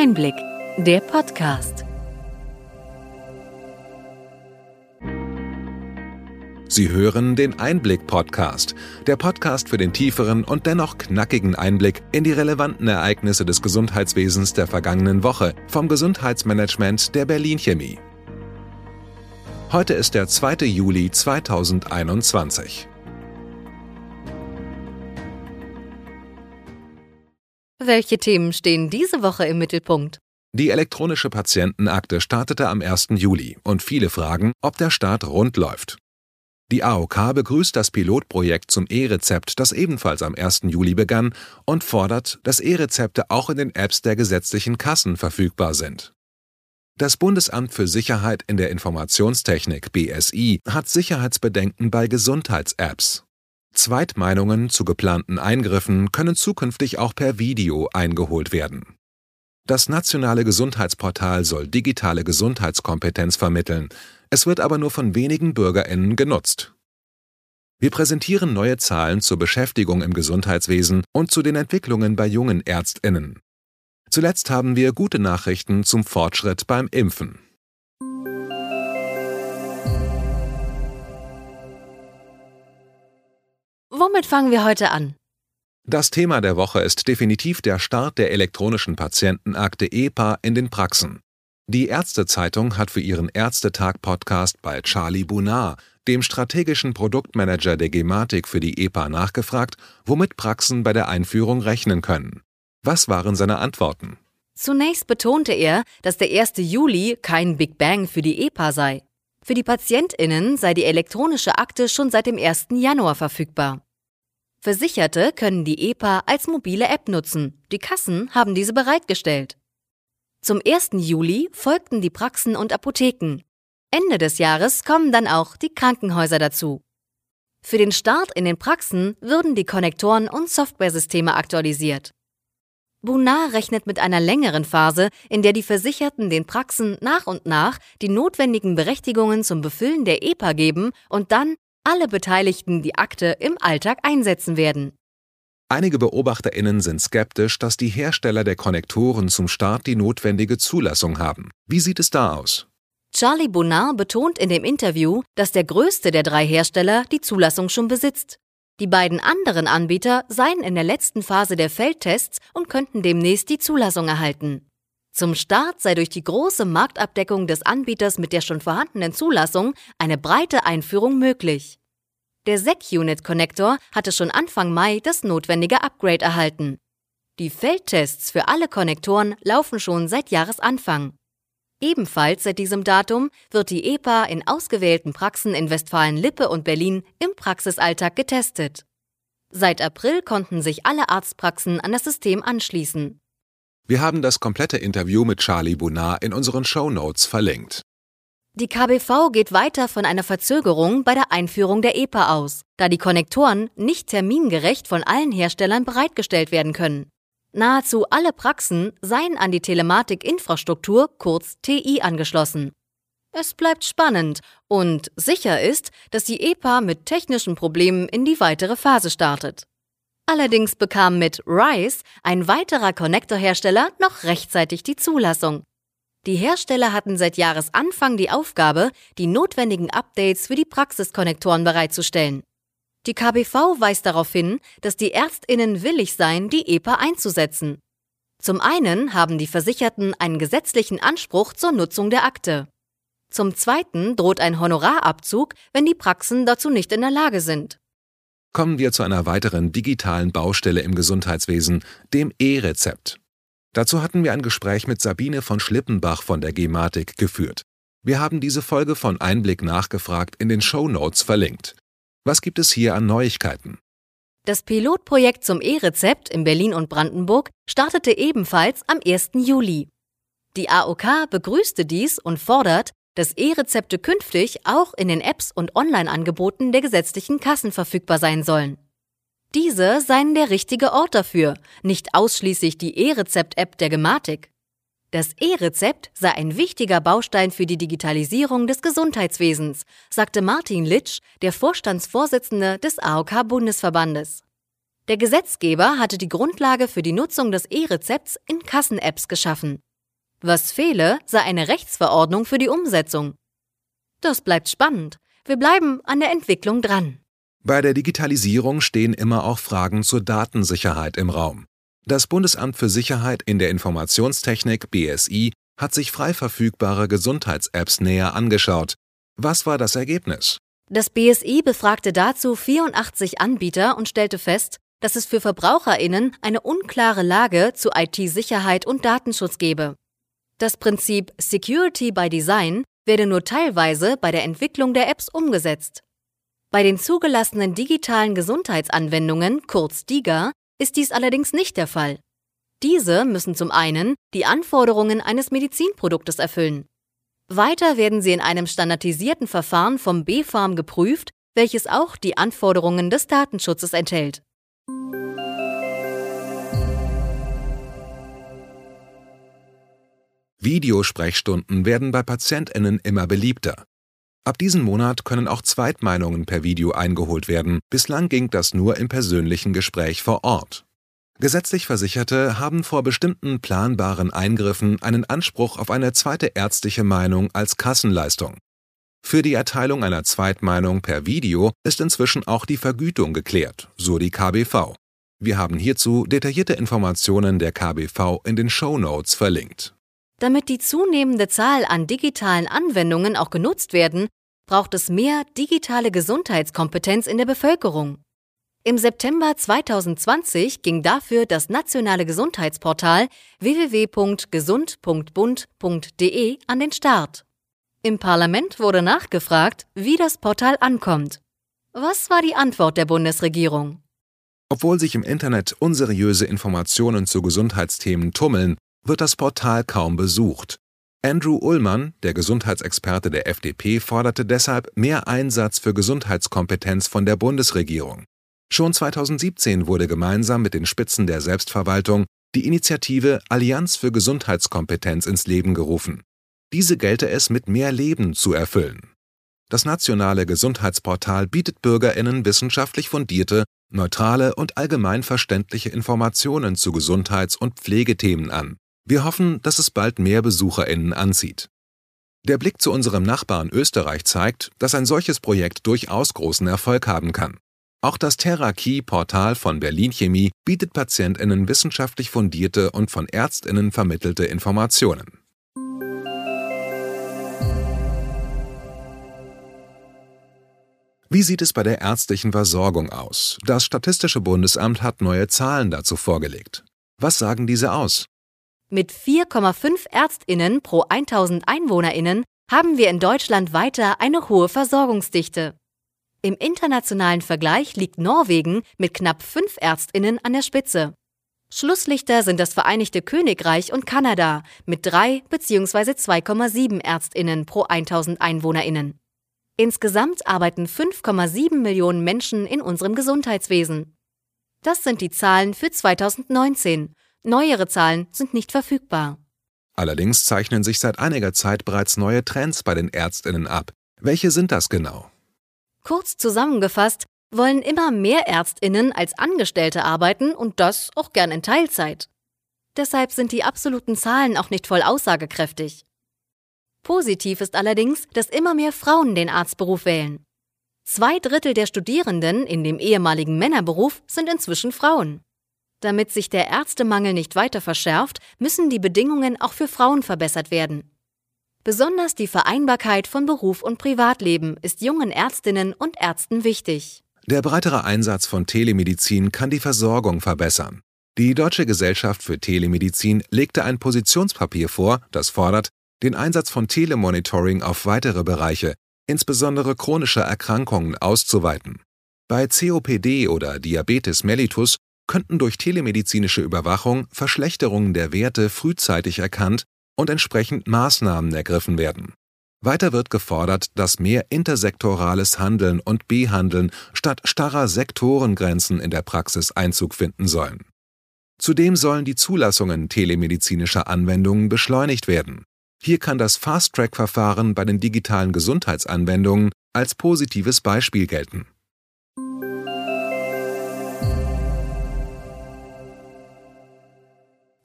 Einblick, der Podcast. Sie hören den Einblick-Podcast, der Podcast für den tieferen und dennoch knackigen Einblick in die relevanten Ereignisse des Gesundheitswesens der vergangenen Woche vom Gesundheitsmanagement der Berlin Chemie. Heute ist der 2. Juli 2021. Welche Themen stehen diese Woche im Mittelpunkt? Die elektronische Patientenakte startete am 1. Juli und viele fragen, ob der Start rund läuft. Die AOK begrüßt das Pilotprojekt zum E-Rezept, das ebenfalls am 1. Juli begann, und fordert, dass E-Rezepte auch in den Apps der gesetzlichen Kassen verfügbar sind. Das Bundesamt für Sicherheit in der Informationstechnik BSI hat Sicherheitsbedenken bei Gesundheits-Apps. Zweitmeinungen zu geplanten Eingriffen können zukünftig auch per Video eingeholt werden. Das nationale Gesundheitsportal soll digitale Gesundheitskompetenz vermitteln, es wird aber nur von wenigen Bürgerinnen genutzt. Wir präsentieren neue Zahlen zur Beschäftigung im Gesundheitswesen und zu den Entwicklungen bei jungen Ärztinnen. Zuletzt haben wir gute Nachrichten zum Fortschritt beim Impfen. Womit fangen wir heute an? Das Thema der Woche ist definitiv der Start der elektronischen Patientenakte EPA in den Praxen. Die Ärztezeitung hat für ihren Ärztetag-Podcast bei Charlie Bunard, dem strategischen Produktmanager der Gematik für die EPA, nachgefragt, womit Praxen bei der Einführung rechnen können. Was waren seine Antworten? Zunächst betonte er, dass der 1. Juli kein Big Bang für die EPA sei. Für die PatientInnen sei die elektronische Akte schon seit dem 1. Januar verfügbar. Versicherte können die EPA als mobile App nutzen. Die Kassen haben diese bereitgestellt. Zum 1. Juli folgten die Praxen und Apotheken. Ende des Jahres kommen dann auch die Krankenhäuser dazu. Für den Start in den Praxen würden die Konnektoren und Softwaresysteme aktualisiert. Bunar rechnet mit einer längeren Phase, in der die Versicherten den Praxen nach und nach die notwendigen Berechtigungen zum Befüllen der EPA geben und dann alle Beteiligten die Akte im Alltag einsetzen werden. Einige BeobachterInnen sind skeptisch, dass die Hersteller der Konnektoren zum Start die notwendige Zulassung haben. Wie sieht es da aus? Charlie Bonnard betont in dem Interview, dass der größte der drei Hersteller die Zulassung schon besitzt. Die beiden anderen Anbieter seien in der letzten Phase der Feldtests und könnten demnächst die Zulassung erhalten. Zum Start sei durch die große Marktabdeckung des Anbieters mit der schon vorhandenen Zulassung eine breite Einführung möglich. Der SEC-Unit-Connector hatte schon Anfang Mai das notwendige Upgrade erhalten. Die Feldtests für alle Konnektoren laufen schon seit Jahresanfang. Ebenfalls seit diesem Datum wird die EPA in ausgewählten Praxen in Westfalen-Lippe und Berlin im Praxisalltag getestet. Seit April konnten sich alle Arztpraxen an das System anschließen. Wir haben das komplette Interview mit Charlie Bunard in unseren Show Notes verlinkt. Die KBV geht weiter von einer Verzögerung bei der Einführung der EPA aus, da die Konnektoren nicht termingerecht von allen Herstellern bereitgestellt werden können. Nahezu alle Praxen seien an die Telematikinfrastruktur kurz TI angeschlossen. Es bleibt spannend und sicher ist, dass die EPA mit technischen Problemen in die weitere Phase startet. Allerdings bekam mit RISE ein weiterer Connector-Hersteller noch rechtzeitig die Zulassung. Die Hersteller hatten seit Jahresanfang die Aufgabe, die notwendigen Updates für die Praxiskonnektoren bereitzustellen. Die KBV weist darauf hin, dass die Ärztinnen willig seien, die EPA einzusetzen. Zum einen haben die Versicherten einen gesetzlichen Anspruch zur Nutzung der Akte. Zum zweiten droht ein Honorarabzug, wenn die Praxen dazu nicht in der Lage sind. Kommen wir zu einer weiteren digitalen Baustelle im Gesundheitswesen, dem E-Rezept. Dazu hatten wir ein Gespräch mit Sabine von Schlippenbach von der Gematik geführt. Wir haben diese Folge von Einblick nachgefragt in den Show Notes verlinkt. Was gibt es hier an Neuigkeiten? Das Pilotprojekt zum E-Rezept in Berlin und Brandenburg startete ebenfalls am 1. Juli. Die AOK begrüßte dies und fordert, dass E-Rezepte künftig auch in den Apps und Online-Angeboten der gesetzlichen Kassen verfügbar sein sollen. Diese seien der richtige Ort dafür, nicht ausschließlich die E-Rezept-App der Gematik. Das E-Rezept sei ein wichtiger Baustein für die Digitalisierung des Gesundheitswesens, sagte Martin Litsch, der Vorstandsvorsitzende des AOK-Bundesverbandes. Der Gesetzgeber hatte die Grundlage für die Nutzung des E-Rezepts in Kassen-Apps geschaffen. Was fehle, sei eine Rechtsverordnung für die Umsetzung. Das bleibt spannend. Wir bleiben an der Entwicklung dran. Bei der Digitalisierung stehen immer auch Fragen zur Datensicherheit im Raum. Das Bundesamt für Sicherheit in der Informationstechnik BSI hat sich frei verfügbare Gesundheits-Apps näher angeschaut. Was war das Ergebnis? Das BSI befragte dazu 84 Anbieter und stellte fest, dass es für Verbraucherinnen eine unklare Lage zu IT-Sicherheit und Datenschutz gebe. Das Prinzip Security by Design werde nur teilweise bei der Entwicklung der Apps umgesetzt. Bei den zugelassenen digitalen Gesundheitsanwendungen, kurz DIGA, ist dies allerdings nicht der Fall. Diese müssen zum einen die Anforderungen eines Medizinproduktes erfüllen. Weiter werden sie in einem standardisierten Verfahren vom BfArM geprüft, welches auch die Anforderungen des Datenschutzes enthält. Videosprechstunden werden bei PatientInnen immer beliebter. Ab diesem Monat können auch Zweitmeinungen per Video eingeholt werden. Bislang ging das nur im persönlichen Gespräch vor Ort. Gesetzlich Versicherte haben vor bestimmten planbaren Eingriffen einen Anspruch auf eine zweite ärztliche Meinung als Kassenleistung. Für die Erteilung einer Zweitmeinung per Video ist inzwischen auch die Vergütung geklärt, so die KBV. Wir haben hierzu detaillierte Informationen der KBV in den Show Notes verlinkt. Damit die zunehmende Zahl an digitalen Anwendungen auch genutzt werden, braucht es mehr digitale Gesundheitskompetenz in der Bevölkerung. Im September 2020 ging dafür das nationale Gesundheitsportal www.gesund.bund.de an den Start. Im Parlament wurde nachgefragt, wie das Portal ankommt. Was war die Antwort der Bundesregierung? Obwohl sich im Internet unseriöse Informationen zu Gesundheitsthemen tummeln, wird das Portal kaum besucht. Andrew Ullmann, der Gesundheitsexperte der FDP, forderte deshalb mehr Einsatz für Gesundheitskompetenz von der Bundesregierung. Schon 2017 wurde gemeinsam mit den Spitzen der Selbstverwaltung die Initiative Allianz für Gesundheitskompetenz ins Leben gerufen. Diese gelte es mit mehr Leben zu erfüllen. Das nationale Gesundheitsportal bietet Bürgerinnen wissenschaftlich fundierte, neutrale und allgemein verständliche Informationen zu Gesundheits- und Pflegethemen an wir hoffen, dass es bald mehr BesucherInnen anzieht. Der Blick zu unserem Nachbarn Österreich zeigt, dass ein solches Projekt durchaus großen Erfolg haben kann. Auch das TerraKey-Portal von Berlin Chemie bietet PatientInnen wissenschaftlich fundierte und von ÄrztInnen vermittelte Informationen. Wie sieht es bei der ärztlichen Versorgung aus? Das Statistische Bundesamt hat neue Zahlen dazu vorgelegt. Was sagen diese aus? Mit 4,5 Ärztinnen pro 1000 Einwohnerinnen haben wir in Deutschland weiter eine hohe Versorgungsdichte. Im internationalen Vergleich liegt Norwegen mit knapp 5 Ärztinnen an der Spitze. Schlusslichter sind das Vereinigte Königreich und Kanada mit 3 bzw. 2,7 Ärztinnen pro 1000 Einwohnerinnen. Insgesamt arbeiten 5,7 Millionen Menschen in unserem Gesundheitswesen. Das sind die Zahlen für 2019 Neuere Zahlen sind nicht verfügbar. Allerdings zeichnen sich seit einiger Zeit bereits neue Trends bei den Ärztinnen ab. Welche sind das genau? Kurz zusammengefasst wollen immer mehr Ärztinnen als Angestellte arbeiten und das auch gern in Teilzeit. Deshalb sind die absoluten Zahlen auch nicht voll aussagekräftig. Positiv ist allerdings, dass immer mehr Frauen den Arztberuf wählen. Zwei Drittel der Studierenden in dem ehemaligen Männerberuf sind inzwischen Frauen. Damit sich der Ärztemangel nicht weiter verschärft, müssen die Bedingungen auch für Frauen verbessert werden. Besonders die Vereinbarkeit von Beruf und Privatleben ist jungen Ärztinnen und Ärzten wichtig. Der breitere Einsatz von Telemedizin kann die Versorgung verbessern. Die Deutsche Gesellschaft für Telemedizin legte ein Positionspapier vor, das fordert, den Einsatz von Telemonitoring auf weitere Bereiche, insbesondere chronische Erkrankungen, auszuweiten. Bei COPD oder Diabetes mellitus könnten durch telemedizinische Überwachung Verschlechterungen der Werte frühzeitig erkannt und entsprechend Maßnahmen ergriffen werden. Weiter wird gefordert, dass mehr intersektorales Handeln und Behandeln statt starrer Sektorengrenzen in der Praxis Einzug finden sollen. Zudem sollen die Zulassungen telemedizinischer Anwendungen beschleunigt werden. Hier kann das Fast-Track-Verfahren bei den digitalen Gesundheitsanwendungen als positives Beispiel gelten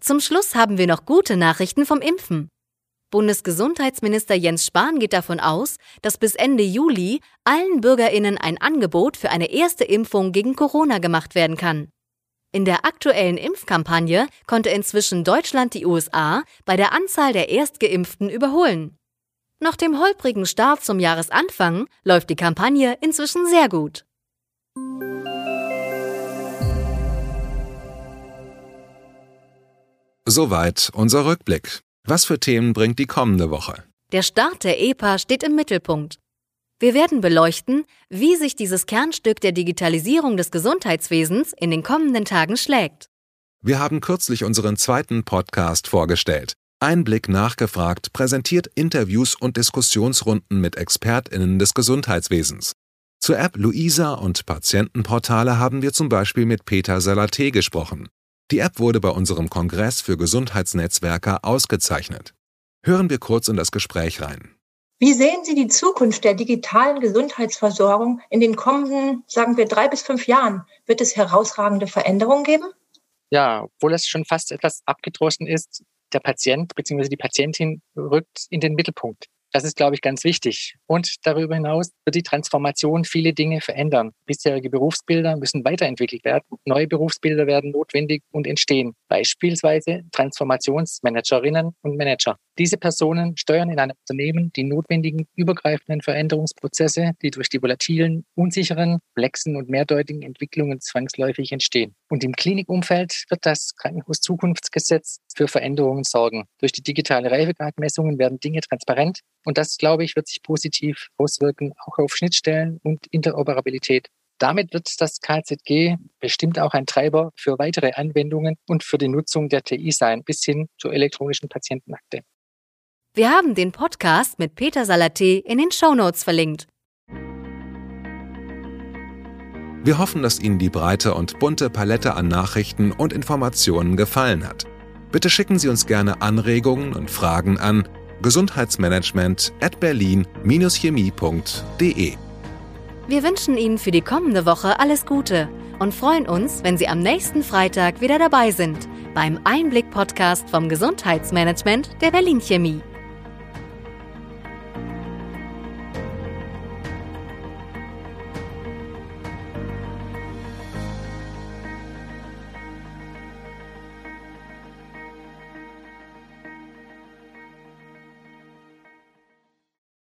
Zum Schluss haben wir noch gute Nachrichten vom Impfen. Bundesgesundheitsminister Jens Spahn geht davon aus, dass bis Ende Juli allen Bürgerinnen ein Angebot für eine erste Impfung gegen Corona gemacht werden kann. In der aktuellen Impfkampagne konnte inzwischen Deutschland die USA bei der Anzahl der Erstgeimpften überholen. Nach dem holprigen Start zum Jahresanfang läuft die Kampagne inzwischen sehr gut. Soweit unser Rückblick. Was für Themen bringt die kommende Woche? Der Start der EPA steht im Mittelpunkt. Wir werden beleuchten, wie sich dieses Kernstück der Digitalisierung des Gesundheitswesens in den kommenden Tagen schlägt. Wir haben kürzlich unseren zweiten Podcast vorgestellt. Einblick nachgefragt präsentiert Interviews und Diskussionsrunden mit ExpertInnen des Gesundheitswesens. Zur App Luisa und Patientenportale haben wir zum Beispiel mit Peter Salaté gesprochen. Die App wurde bei unserem Kongress für Gesundheitsnetzwerker ausgezeichnet. Hören wir kurz in das Gespräch rein. Wie sehen Sie die Zukunft der digitalen Gesundheitsversorgung in den kommenden, sagen wir, drei bis fünf Jahren? Wird es herausragende Veränderungen geben? Ja, obwohl es schon fast etwas abgedroschen ist, der Patient bzw. die Patientin rückt in den Mittelpunkt. Das ist, glaube ich, ganz wichtig. Und darüber hinaus wird die Transformation viele Dinge verändern. Bisherige Berufsbilder müssen weiterentwickelt werden. Neue Berufsbilder werden notwendig und entstehen. Beispielsweise Transformationsmanagerinnen und Manager. Diese Personen steuern in einem Unternehmen die notwendigen übergreifenden Veränderungsprozesse, die durch die volatilen, unsicheren, komplexen und mehrdeutigen Entwicklungen zwangsläufig entstehen. Und im Klinikumfeld wird das Krankenhauszukunftsgesetz für Veränderungen sorgen. Durch die digitale Reifegradmessungen werden Dinge transparent und das, glaube ich, wird sich positiv auswirken, auch auf Schnittstellen und Interoperabilität. Damit wird das KZG bestimmt auch ein Treiber für weitere Anwendungen und für die Nutzung der TI sein, bis hin zur elektronischen Patientenakte. Wir haben den Podcast mit Peter Salaté in den Shownotes verlinkt. Wir hoffen, dass Ihnen die breite und bunte Palette an Nachrichten und Informationen gefallen hat. Bitte schicken Sie uns gerne Anregungen und Fragen an gesundheitsmanagement at berlin-chemie.de. Wir wünschen Ihnen für die kommende Woche alles Gute und freuen uns, wenn Sie am nächsten Freitag wieder dabei sind beim Einblick-Podcast vom Gesundheitsmanagement der Berlin Chemie.